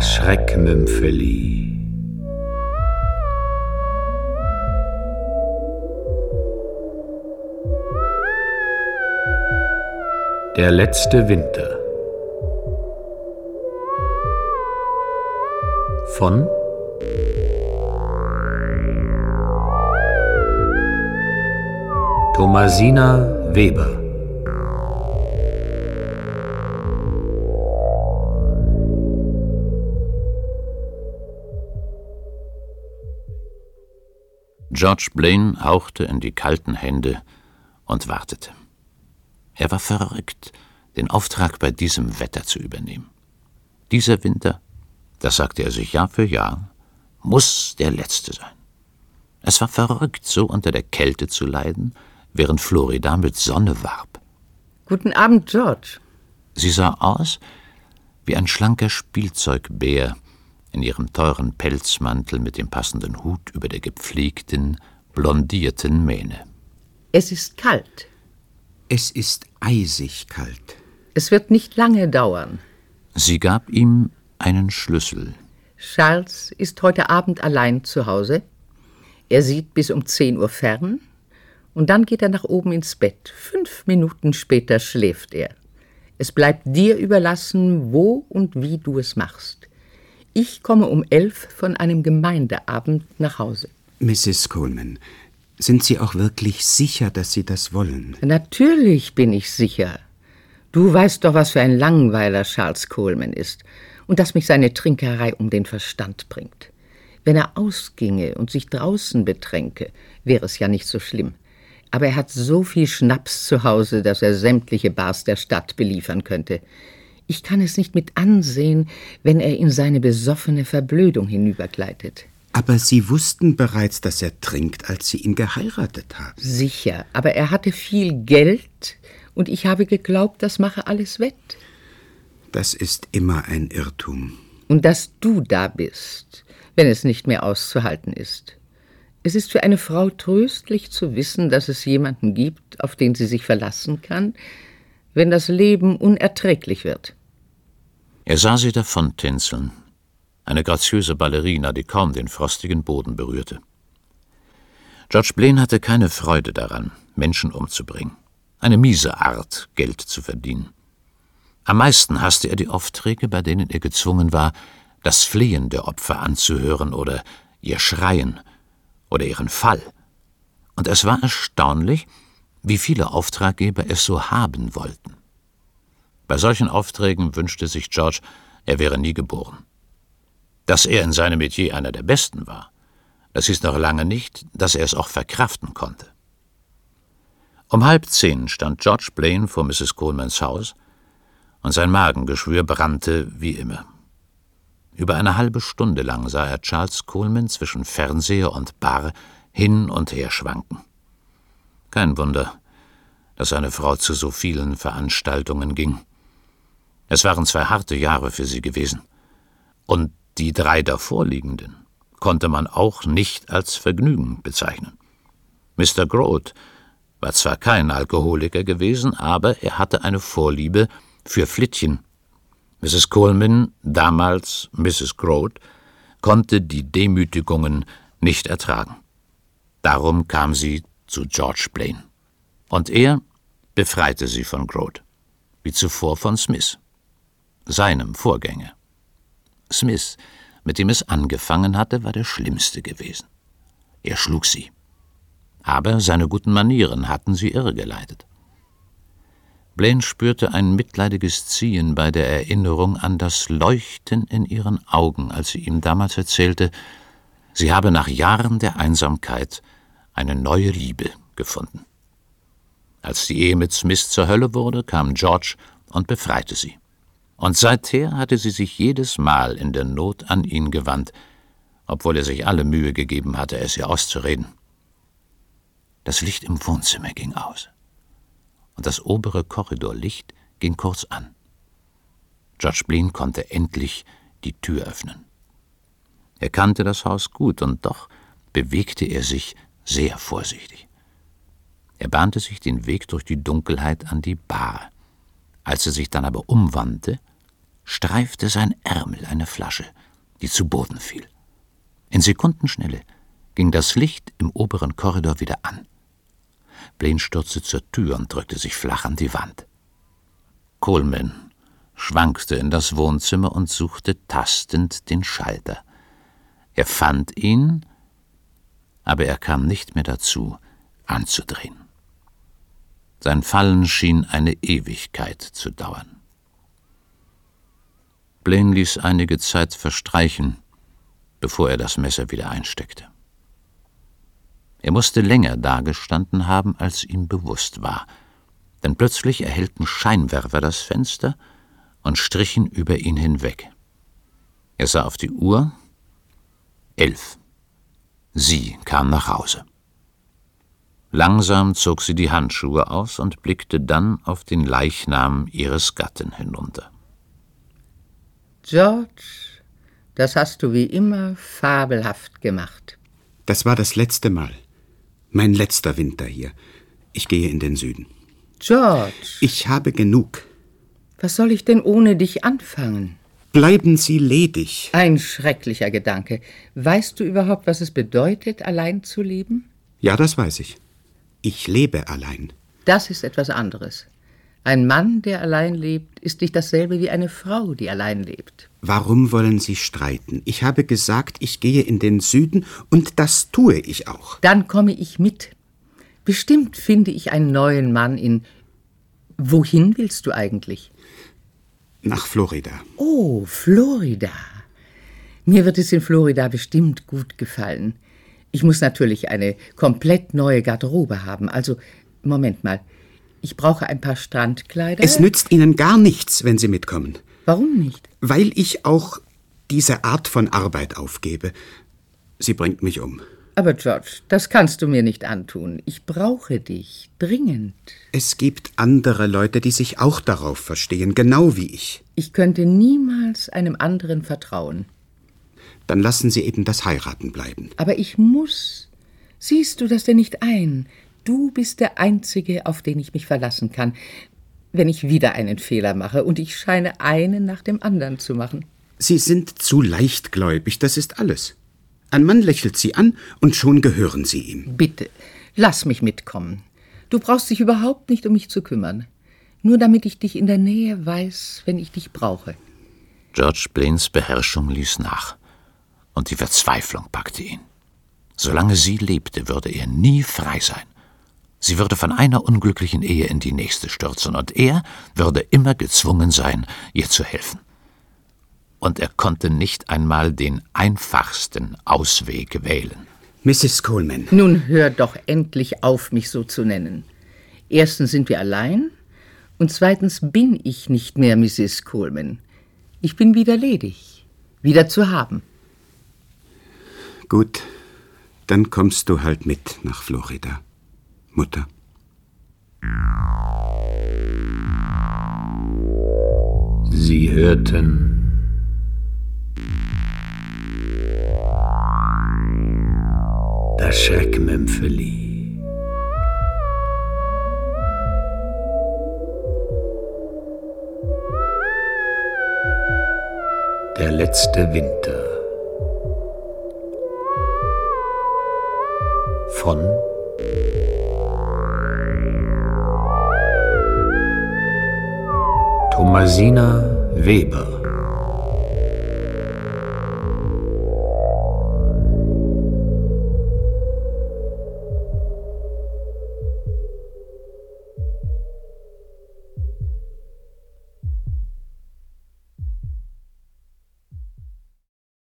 Das Schreckmümpfeli. Der letzte Winter. Von Thomasina Weber. George Blaine hauchte in die kalten Hände und wartete. Er war verrückt, den Auftrag bei diesem Wetter zu übernehmen. Dieser Winter, das sagte er sich Jahr für Jahr, muss der letzte sein. Es war verrückt, so unter der Kälte zu leiden, während Florida mit Sonne warb. Guten Abend, George. Sie sah aus wie ein schlanker Spielzeugbär in ihrem teuren Pelzmantel mit dem passenden Hut über der gepflegten, blondierten Mähne. Es ist kalt. Es ist eisig kalt. Es wird nicht lange dauern. Sie gab ihm einen Schlüssel. Charles ist heute Abend allein zu Hause. Er sieht bis um 10 Uhr fern und dann geht er nach oben ins Bett. Fünf Minuten später schläft er. Es bleibt dir überlassen, wo und wie du es machst. Ich komme um elf von einem Gemeindeabend nach Hause. Mrs. Coleman, sind Sie auch wirklich sicher, dass Sie das wollen? Natürlich bin ich sicher. Du weißt doch, was für ein Langweiler Charles Coleman ist und dass mich seine Trinkerei um den Verstand bringt. Wenn er ausginge und sich draußen betränke, wäre es ja nicht so schlimm. Aber er hat so viel Schnaps zu Hause, dass er sämtliche Bars der Stadt beliefern könnte. Ich kann es nicht mit ansehen, wenn er in seine besoffene Verblödung hinübergleitet. Aber Sie wussten bereits, dass er trinkt, als Sie ihn geheiratet haben. Sicher, aber er hatte viel Geld und ich habe geglaubt, das mache alles wett. Das ist immer ein Irrtum. Und dass du da bist, wenn es nicht mehr auszuhalten ist. Es ist für eine Frau tröstlich zu wissen, dass es jemanden gibt, auf den sie sich verlassen kann, wenn das Leben unerträglich wird. Er sah sie davontänzeln, eine graziöse Ballerina, die kaum den frostigen Boden berührte. George Blaine hatte keine Freude daran, Menschen umzubringen. Eine miese Art, Geld zu verdienen. Am meisten hasste er die Aufträge, bei denen er gezwungen war, das Flehen der Opfer anzuhören oder ihr Schreien oder ihren Fall. Und es war erstaunlich, wie viele Auftraggeber es so haben wollten. Bei solchen Aufträgen wünschte sich George, er wäre nie geboren. Dass er in seinem Metier einer der Besten war, das hieß noch lange nicht, dass er es auch verkraften konnte. Um halb zehn stand George Blaine vor Mrs. Colemans Haus und sein Magengeschwür brannte wie immer. Über eine halbe Stunde lang sah er Charles Coleman zwischen Fernseher und Bar hin und her schwanken. Kein Wunder, dass seine Frau zu so vielen Veranstaltungen ging. Es waren zwei harte Jahre für sie gewesen. Und die drei davorliegenden konnte man auch nicht als Vergnügen bezeichnen. Mr. Grote war zwar kein Alkoholiker gewesen, aber er hatte eine Vorliebe für Flittchen. Mrs. Coleman, damals Mrs. Grote, konnte die Demütigungen nicht ertragen. Darum kam sie zu George Blaine. Und er befreite sie von Grote, wie zuvor von Smith seinem Vorgänger. Smith, mit dem es angefangen hatte, war der Schlimmste gewesen. Er schlug sie. Aber seine guten Manieren hatten sie irregeleitet. Blaine spürte ein mitleidiges Ziehen bei der Erinnerung an das Leuchten in ihren Augen, als sie ihm damals erzählte, sie habe nach Jahren der Einsamkeit eine neue Liebe gefunden. Als die Ehe mit Smith zur Hölle wurde, kam George und befreite sie und seither hatte sie sich jedes Mal in der Not an ihn gewandt, obwohl er sich alle Mühe gegeben hatte, es ihr auszureden. Das Licht im Wohnzimmer ging aus, und das obere Korridorlicht ging kurz an. George Blin konnte endlich die Tür öffnen. Er kannte das Haus gut, und doch bewegte er sich sehr vorsichtig. Er bahnte sich den Weg durch die Dunkelheit an die Bar. Als er sich dann aber umwandte, streifte sein Ärmel eine Flasche, die zu Boden fiel. In Sekundenschnelle ging das Licht im oberen Korridor wieder an. Blaine stürzte zur Tür und drückte sich flach an die Wand. Coleman schwankte in das Wohnzimmer und suchte tastend den Schalter. Er fand ihn, aber er kam nicht mehr dazu, anzudrehen. Sein Fallen schien eine Ewigkeit zu dauern. Blaine ließ einige Zeit verstreichen, bevor er das Messer wieder einsteckte. Er musste länger dagestanden haben, als ihm bewusst war, denn plötzlich erhellten Scheinwerfer das Fenster und strichen über ihn hinweg. Er sah auf die Uhr. Elf. Sie kam nach Hause. Langsam zog sie die Handschuhe aus und blickte dann auf den Leichnam ihres Gatten hinunter. George, das hast du wie immer fabelhaft gemacht. Das war das letzte Mal. Mein letzter Winter hier. Ich gehe in den Süden. George. Ich habe genug. Was soll ich denn ohne dich anfangen? Bleiben Sie ledig. Ein schrecklicher Gedanke. Weißt du überhaupt, was es bedeutet, allein zu leben? Ja, das weiß ich. Ich lebe allein. Das ist etwas anderes. Ein Mann, der allein lebt, ist nicht dasselbe wie eine Frau, die allein lebt. Warum wollen Sie streiten? Ich habe gesagt, ich gehe in den Süden und das tue ich auch. Dann komme ich mit. Bestimmt finde ich einen neuen Mann in. Wohin willst du eigentlich? Nach Florida. Oh, Florida. Mir wird es in Florida bestimmt gut gefallen. Ich muss natürlich eine komplett neue Garderobe haben. Also, Moment mal. Ich brauche ein paar Strandkleider. Es nützt Ihnen gar nichts, wenn Sie mitkommen. Warum nicht? Weil ich auch diese Art von Arbeit aufgebe. Sie bringt mich um. Aber George, das kannst du mir nicht antun. Ich brauche dich dringend. Es gibt andere Leute, die sich auch darauf verstehen, genau wie ich. Ich könnte niemals einem anderen vertrauen. Dann lassen Sie eben das Heiraten bleiben. Aber ich muss. Siehst du das denn nicht ein? Du bist der Einzige, auf den ich mich verlassen kann, wenn ich wieder einen Fehler mache, und ich scheine einen nach dem anderen zu machen. Sie sind zu leichtgläubig, das ist alles. Ein Mann lächelt Sie an, und schon gehören Sie ihm. Bitte, lass mich mitkommen. Du brauchst dich überhaupt nicht um mich zu kümmern. Nur damit ich dich in der Nähe weiß, wenn ich dich brauche. George Blaines Beherrschung ließ nach, und die Verzweiflung packte ihn. Solange sie lebte, würde er nie frei sein. Sie würde von einer unglücklichen Ehe in die nächste stürzen, und er würde immer gezwungen sein, ihr zu helfen. Und er konnte nicht einmal den einfachsten Ausweg wählen. Mrs. Coleman. Nun hör doch endlich auf, mich so zu nennen. Erstens sind wir allein, und zweitens bin ich nicht mehr Mrs. Coleman. Ich bin wieder ledig, wieder zu haben. Gut, dann kommst du halt mit nach Florida. Mutter. Sie hörten das Schreckmümpfeli. Der letzte Winter von Thomasina Weber